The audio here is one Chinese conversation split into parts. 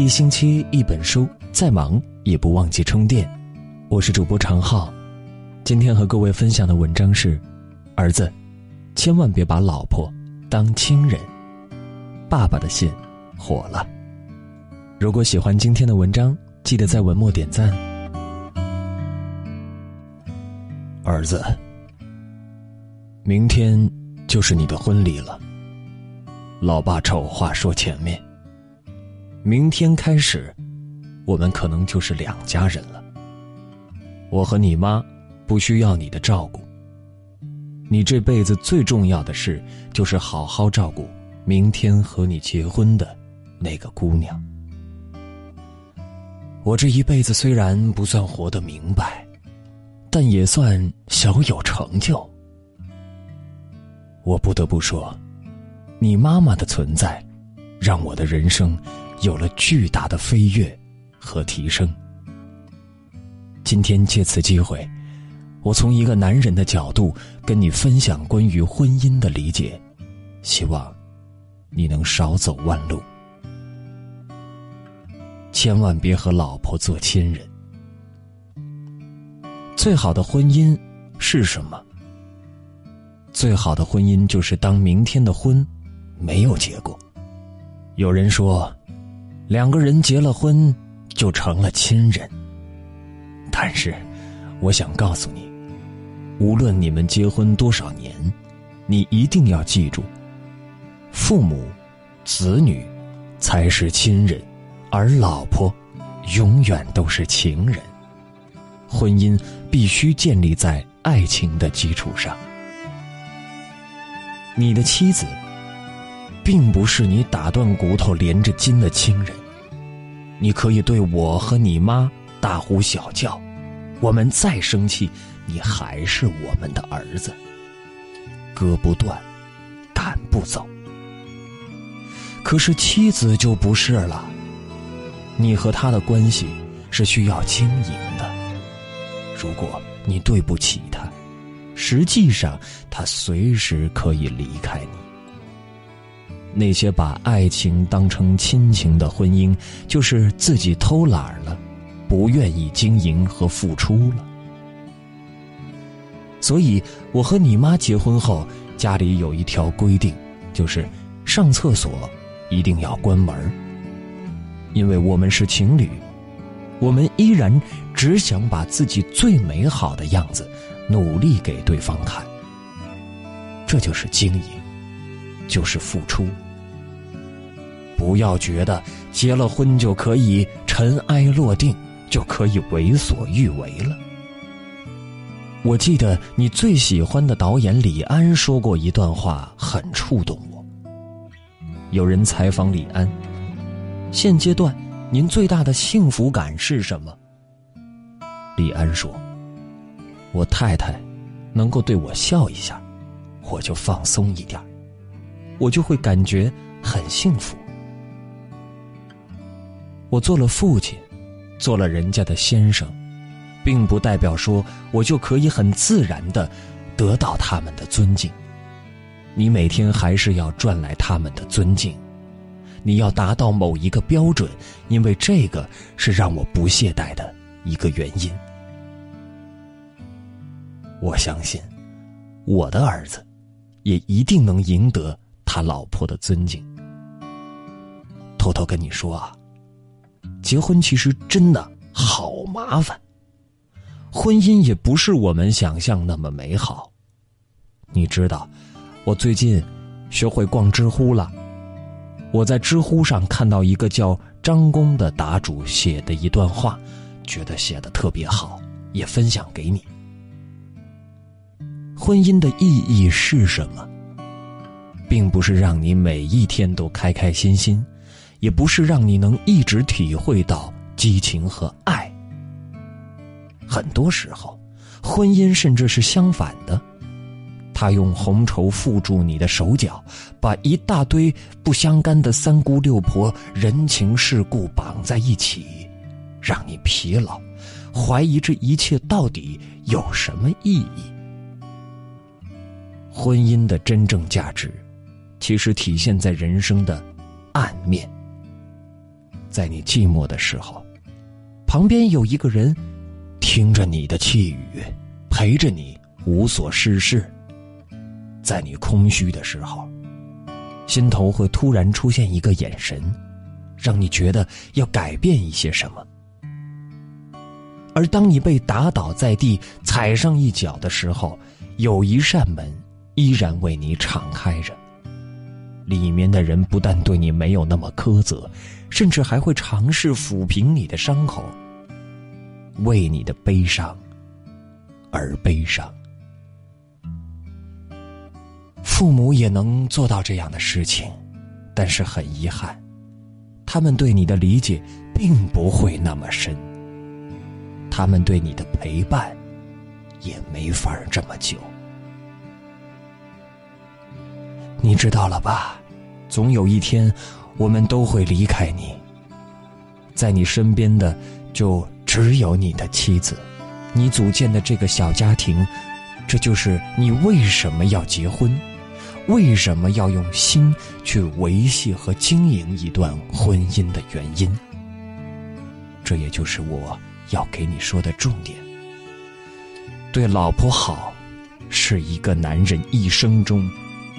一星期一本书，再忙也不忘记充电。我是主播常浩，今天和各位分享的文章是：儿子，千万别把老婆当亲人。爸爸的信火了。如果喜欢今天的文章，记得在文末点赞。儿子，明天就是你的婚礼了。老爸丑话说前面。明天开始，我们可能就是两家人了。我和你妈不需要你的照顾。你这辈子最重要的事，就是好好照顾明天和你结婚的那个姑娘。我这一辈子虽然不算活得明白，但也算小有成就。我不得不说，你妈妈的存在，让我的人生。有了巨大的飞跃和提升。今天借此机会，我从一个男人的角度跟你分享关于婚姻的理解，希望你能少走弯路。千万别和老婆做亲人。最好的婚姻是什么？最好的婚姻就是当明天的婚没有结果。有人说。两个人结了婚，就成了亲人。但是，我想告诉你，无论你们结婚多少年，你一定要记住：父母、子女才是亲人，而老婆永远都是情人。婚姻必须建立在爱情的基础上。你的妻子，并不是你打断骨头连着筋的亲人。你可以对我和你妈大呼小叫，我们再生气，你还是我们的儿子。割不断，赶不走。可是妻子就不是了，你和他的关系是需要经营的。如果你对不起他，实际上他随时可以离开你。那些把爱情当成亲情的婚姻，就是自己偷懒了，不愿意经营和付出了。所以，我和你妈结婚后，家里有一条规定，就是上厕所一定要关门因为我们是情侣，我们依然只想把自己最美好的样子努力给对方看。这就是经营。就是付出。不要觉得结了婚就可以尘埃落定，就可以为所欲为了。我记得你最喜欢的导演李安说过一段话，很触动我。有人采访李安：“现阶段您最大的幸福感是什么？”李安说：“我太太能够对我笑一下，我就放松一点。”我就会感觉很幸福。我做了父亲，做了人家的先生，并不代表说我就可以很自然的得到他们的尊敬。你每天还是要赚来他们的尊敬，你要达到某一个标准，因为这个是让我不懈怠的一个原因。我相信，我的儿子也一定能赢得。他老婆的尊敬。偷偷跟你说啊，结婚其实真的好麻烦，婚姻也不是我们想象那么美好。你知道，我最近学会逛知乎了，我在知乎上看到一个叫张工的答主写的一段话，觉得写的特别好，也分享给你。婚姻的意义是什么？并不是让你每一天都开开心心，也不是让你能一直体会到激情和爱。很多时候，婚姻甚至是相反的，他用红绸缚住你的手脚，把一大堆不相干的三姑六婆、人情世故绑在一起，让你疲劳，怀疑这一切到底有什么意义。婚姻的真正价值。其实体现在人生的暗面。在你寂寞的时候，旁边有一个人听着你的气语，陪着你无所事事。在你空虚的时候，心头会突然出现一个眼神，让你觉得要改变一些什么。而当你被打倒在地、踩上一脚的时候，有一扇门依然为你敞开着。里面的人不但对你没有那么苛责，甚至还会尝试抚平你的伤口，为你的悲伤而悲伤。父母也能做到这样的事情，但是很遗憾，他们对你的理解并不会那么深，他们对你的陪伴也没法这么久。你知道了吧？总有一天，我们都会离开你。在你身边的，就只有你的妻子，你组建的这个小家庭，这就是你为什么要结婚，为什么要用心去维系和经营一段婚姻的原因。这也就是我要给你说的重点。对老婆好，是一个男人一生中。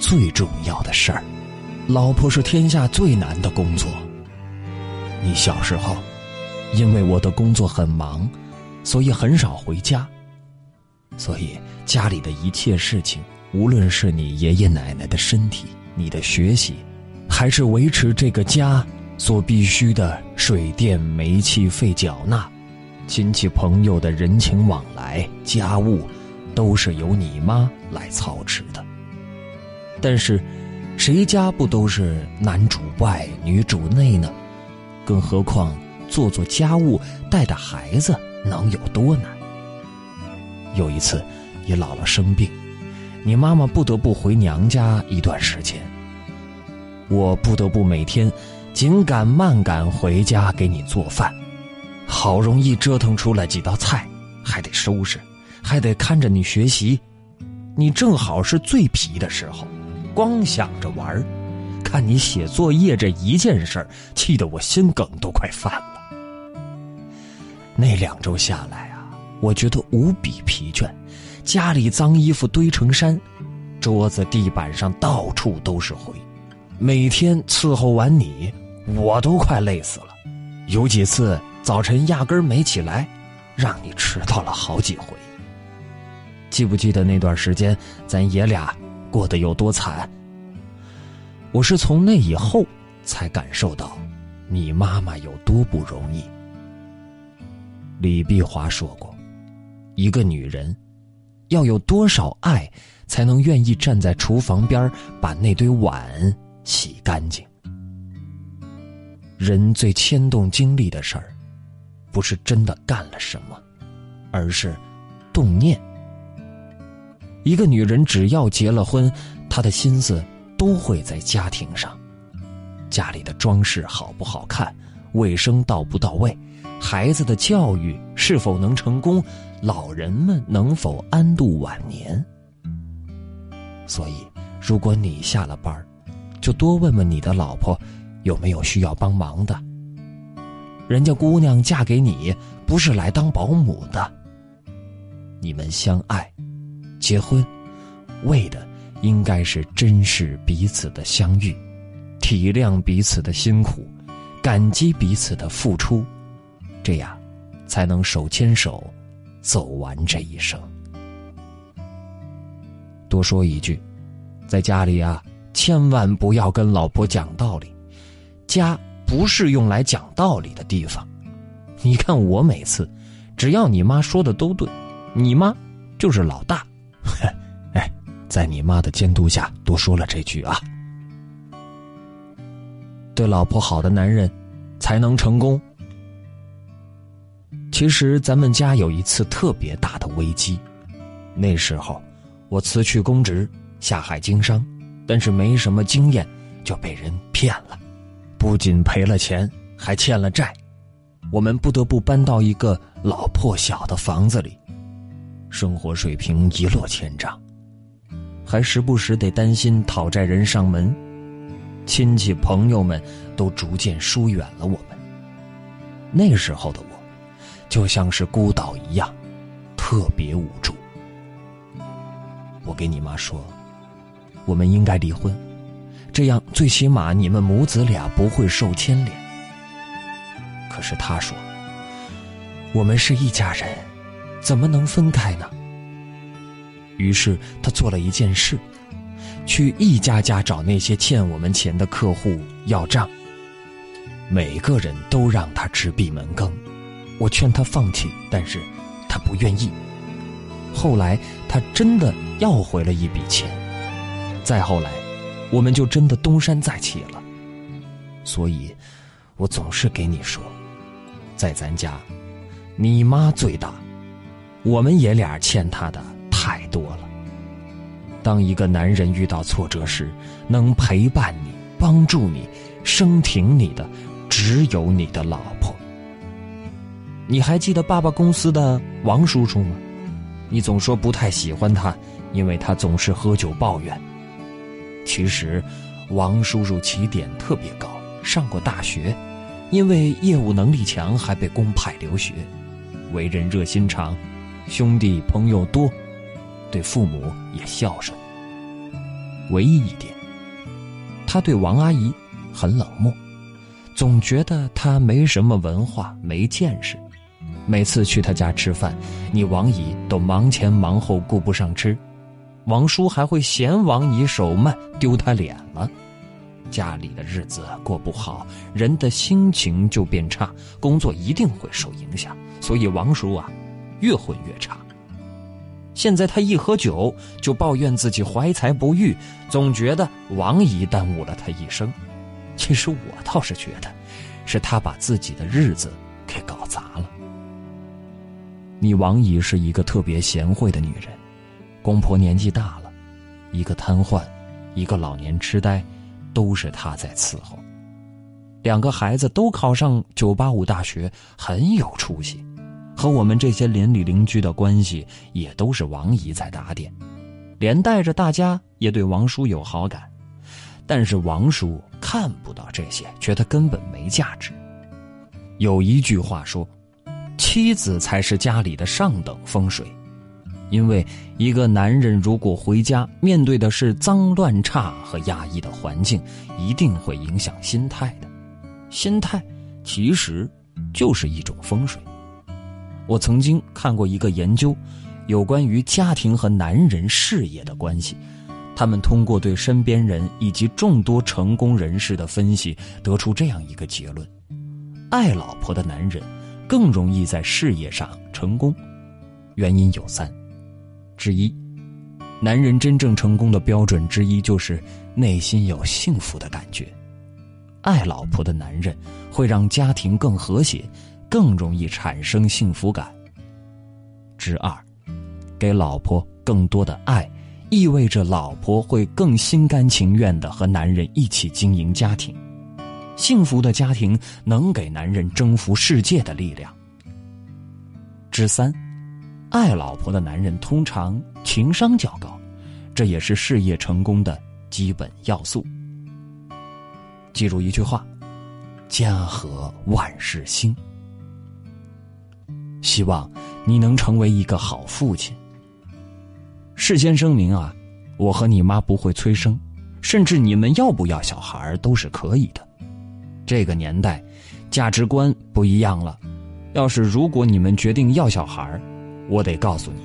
最重要的事儿，老婆是天下最难的工作。你小时候，因为我的工作很忙，所以很少回家，所以家里的一切事情，无论是你爷爷奶奶的身体、你的学习，还是维持这个家所必须的水电煤气费缴纳、亲戚朋友的人情往来、家务，都是由你妈来操持的。但是，谁家不都是男主外女主内呢？更何况做做家务、带带孩子能有多难？有一次，你姥姥生病，你妈妈不得不回娘家一段时间。我不得不每天紧赶慢赶回家给你做饭，好容易折腾出来几道菜，还得收拾，还得看着你学习，你正好是最皮的时候。光想着玩看你写作业这一件事儿，气得我心梗都快犯了。那两周下来啊，我觉得无比疲倦，家里脏衣服堆成山，桌子地板上到处都是灰，每天伺候完你，我都快累死了。有几次早晨压根儿没起来，让你迟到了好几回。记不记得那段时间，咱爷俩？过得有多惨？我是从那以后才感受到，你妈妈有多不容易。李碧华说过，一个女人要有多少爱，才能愿意站在厨房边把那堆碗洗干净？人最牵动精力的事儿，不是真的干了什么，而是动念。一个女人只要结了婚，她的心思都会在家庭上，家里的装饰好不好看，卫生到不到位，孩子的教育是否能成功，老人们能否安度晚年。所以，如果你下了班就多问问你的老婆，有没有需要帮忙的。人家姑娘嫁给你，不是来当保姆的。你们相爱。结婚，为的应该是珍视彼此的相遇，体谅彼此的辛苦，感激彼此的付出，这样才能手牵手走完这一生。多说一句，在家里啊，千万不要跟老婆讲道理，家不是用来讲道理的地方。你看我每次，只要你妈说的都对，你妈就是老大。哎，在你妈的监督下，多说了这句啊。对老婆好的男人，才能成功。其实咱们家有一次特别大的危机，那时候我辞去公职，下海经商，但是没什么经验，就被人骗了，不仅赔了钱，还欠了债，我们不得不搬到一个老破小的房子里。生活水平一落千丈，还时不时得担心讨债人上门，亲戚朋友们都逐渐疏远了我们，那时候的我，就像是孤岛一样，特别无助。我给你妈说，我们应该离婚，这样最起码你们母子俩不会受牵连。可是她说，我们是一家人，怎么能分开呢？于是他做了一件事，去一家家找那些欠我们钱的客户要账。每个人都让他吃闭门羹，我劝他放弃，但是他不愿意。后来他真的要回了一笔钱，再后来，我们就真的东山再起了。所以，我总是给你说，在咱家，你妈最大，我们爷俩欠他的太多了。当一个男人遇到挫折时，能陪伴你、帮助你、生挺你的，只有你的老婆。你还记得爸爸公司的王叔叔吗？你总说不太喜欢他，因为他总是喝酒抱怨。其实，王叔叔起点特别高，上过大学，因为业务能力强，还被公派留学。为人热心肠，兄弟朋友多，对父母也孝顺。唯一一点，他对王阿姨很冷漠，总觉得她没什么文化，没见识。每次去他家吃饭，你王姨都忙前忙后顾不上吃，王叔还会嫌王姨手慢丢他脸了，家里的日子过不好，人的心情就变差，工作一定会受影响，所以王叔啊，越混越差。现在他一喝酒就抱怨自己怀才不遇，总觉得王姨耽误了他一生。其实我倒是觉得，是他把自己的日子给搞砸了。你王姨是一个特别贤惠的女人，公婆年纪大了，一个瘫痪，一个老年痴呆，都是她在伺候。两个孩子都考上九八五大学，很有出息，和我们这些邻里邻居的关系也都是王姨在打点，连带着大家也对王叔有好感。但是王叔看不到这些，觉得根本没价值。有一句话说。妻子才是家里的上等风水，因为一个男人如果回家面对的是脏乱差和压抑的环境，一定会影响心态的。心态其实就是一种风水。我曾经看过一个研究，有关于家庭和男人事业的关系，他们通过对身边人以及众多成功人士的分析，得出这样一个结论：爱老婆的男人。更容易在事业上成功，原因有三：之一，男人真正成功的标准之一就是内心有幸福的感觉。爱老婆的男人会让家庭更和谐，更容易产生幸福感。之二，给老婆更多的爱，意味着老婆会更心甘情愿的和男人一起经营家庭。幸福的家庭能给男人征服世界的力量。之三，爱老婆的男人通常情商较高，这也是事业成功的基本要素。记住一句话：家和万事兴。希望你能成为一个好父亲。事先声明啊，我和你妈不会催生，甚至你们要不要小孩都是可以的。这个年代，价值观不一样了。要是如果你们决定要小孩我得告诉你，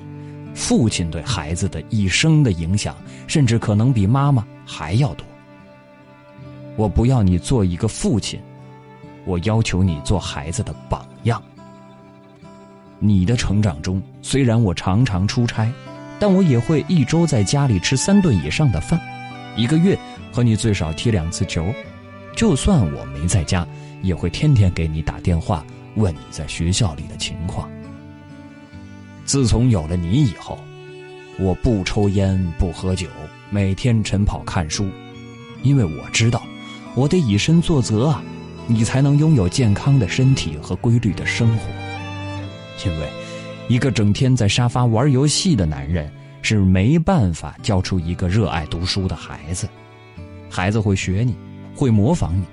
父亲对孩子的一生的影响，甚至可能比妈妈还要多。我不要你做一个父亲，我要求你做孩子的榜样。你的成长中，虽然我常常出差，但我也会一周在家里吃三顿以上的饭，一个月和你最少踢两次球。就算我没在家，也会天天给你打电话，问你在学校里的情况。自从有了你以后，我不抽烟不喝酒，每天晨跑看书，因为我知道，我得以身作则啊，你才能拥有健康的身体和规律的生活。因为，一个整天在沙发玩游戏的男人是没办法教出一个热爱读书的孩子，孩子会学你。会模仿你，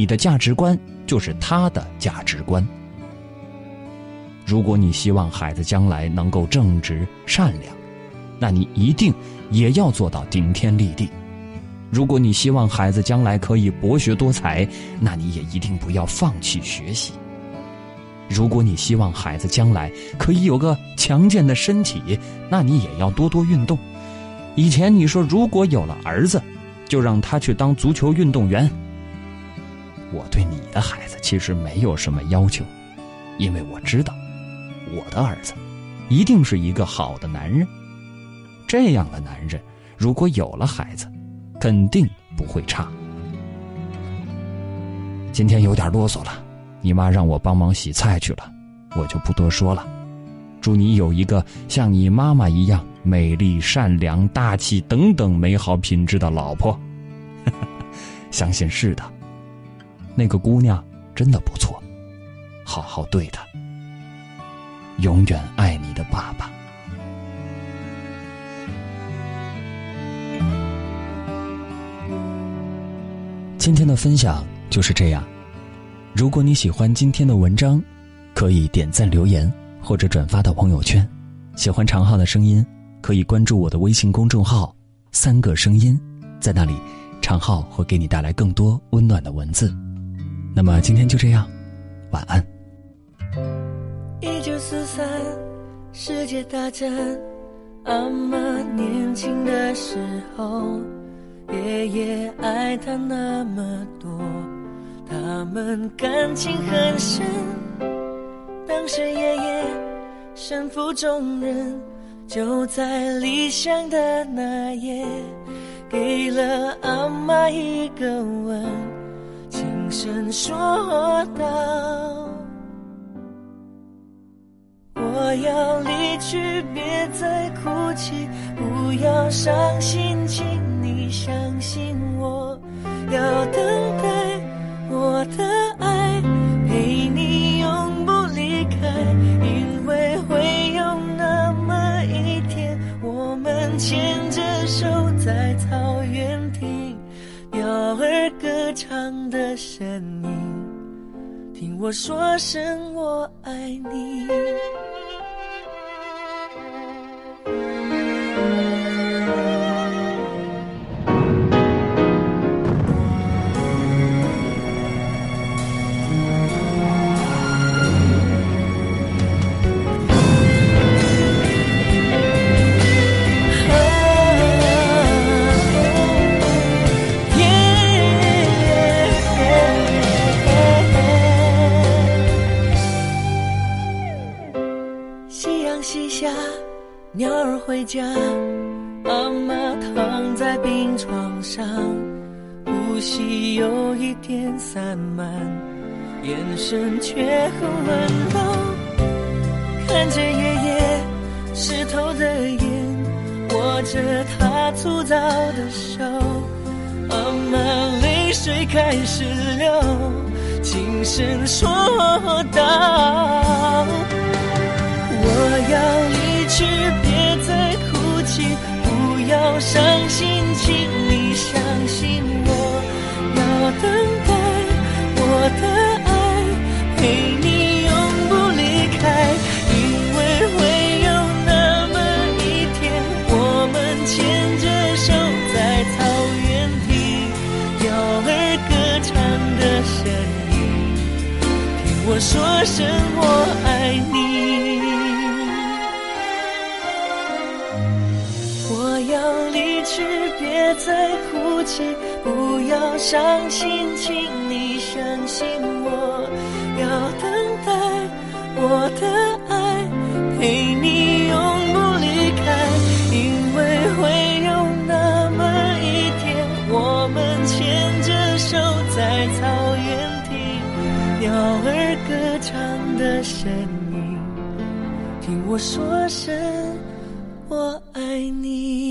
你的价值观就是他的价值观。如果你希望孩子将来能够正直善良，那你一定也要做到顶天立地。如果你希望孩子将来可以博学多才，那你也一定不要放弃学习。如果你希望孩子将来可以有个强健的身体，那你也要多多运动。以前你说如果有了儿子，就让他去当足球运动员。我对你的孩子其实没有什么要求，因为我知道，我的儿子一定是一个好的男人。这样的男人，如果有了孩子，肯定不会差。今天有点啰嗦了，你妈让我帮忙洗菜去了，我就不多说了。祝你有一个像你妈妈一样美丽、善良、大气等等美好品质的老婆。相信是的，那个姑娘真的不错，好好对她。永远爱你的爸爸。今天的分享就是这样。如果你喜欢今天的文章，可以点赞留言或者转发到朋友圈。喜欢长浩的声音，可以关注我的微信公众号“三个声音”，在那里，长浩会给你带来更多温暖的文字。那么今天就这样，晚安。一九四三，世界大战，阿妈年轻的时候。爷爷爱他那么多，他们感情很深。当时爷爷身负重任，就在离乡的那夜，给了阿妈一个吻，轻声说道：“我要离去，别再哭泣，不要伤心，请你相信我，要等待我的爱陪你永不离开，因为会有那么一天，我们牵着手在草原听鸟儿歌唱的声音，听我说声我爱你。病床上，呼吸有一点散漫，眼神却很温柔。看着爷爷湿透的眼，握着他粗糙的手，妈妈泪水开始流，轻声说道：“我要离去。”别再哭泣要伤心，请你相信我，要等待我的爱。陪你永不离开，因为会有那么一天，我们牵着手在草原听鸟儿歌唱的声音，听我说声我要伤心，请你相信我，要等待我的爱陪你永不离开，因为会有那么一天，我们牵着手在草原听鸟儿歌唱的声音，听我说声。我爱你。